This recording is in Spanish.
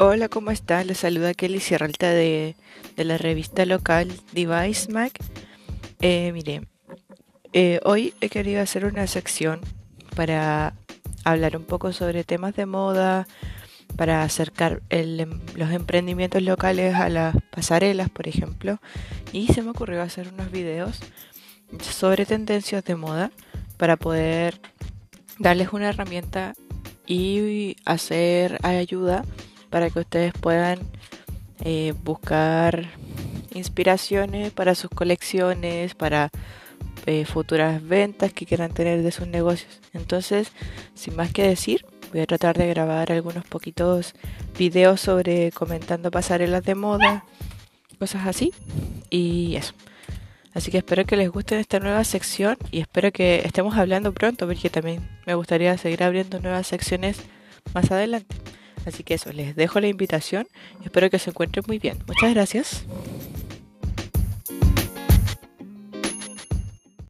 Hola, ¿cómo estás? Les saluda Kelly Sierralta de, de la revista local Device Mac. Eh, mire, eh, hoy he querido hacer una sección para hablar un poco sobre temas de moda, para acercar em, los emprendimientos locales a las pasarelas, por ejemplo. Y se me ocurrió hacer unos videos sobre tendencias de moda para poder darles una herramienta y hacer ayuda para que ustedes puedan eh, buscar inspiraciones para sus colecciones, para eh, futuras ventas que quieran tener de sus negocios. Entonces, sin más que decir, voy a tratar de grabar algunos poquitos videos sobre comentando pasarelas de moda, cosas así. Y eso. Así que espero que les guste esta nueva sección y espero que estemos hablando pronto porque también me gustaría seguir abriendo nuevas secciones más adelante. Así que eso, les dejo la invitación y espero que se encuentren muy bien. Muchas gracias.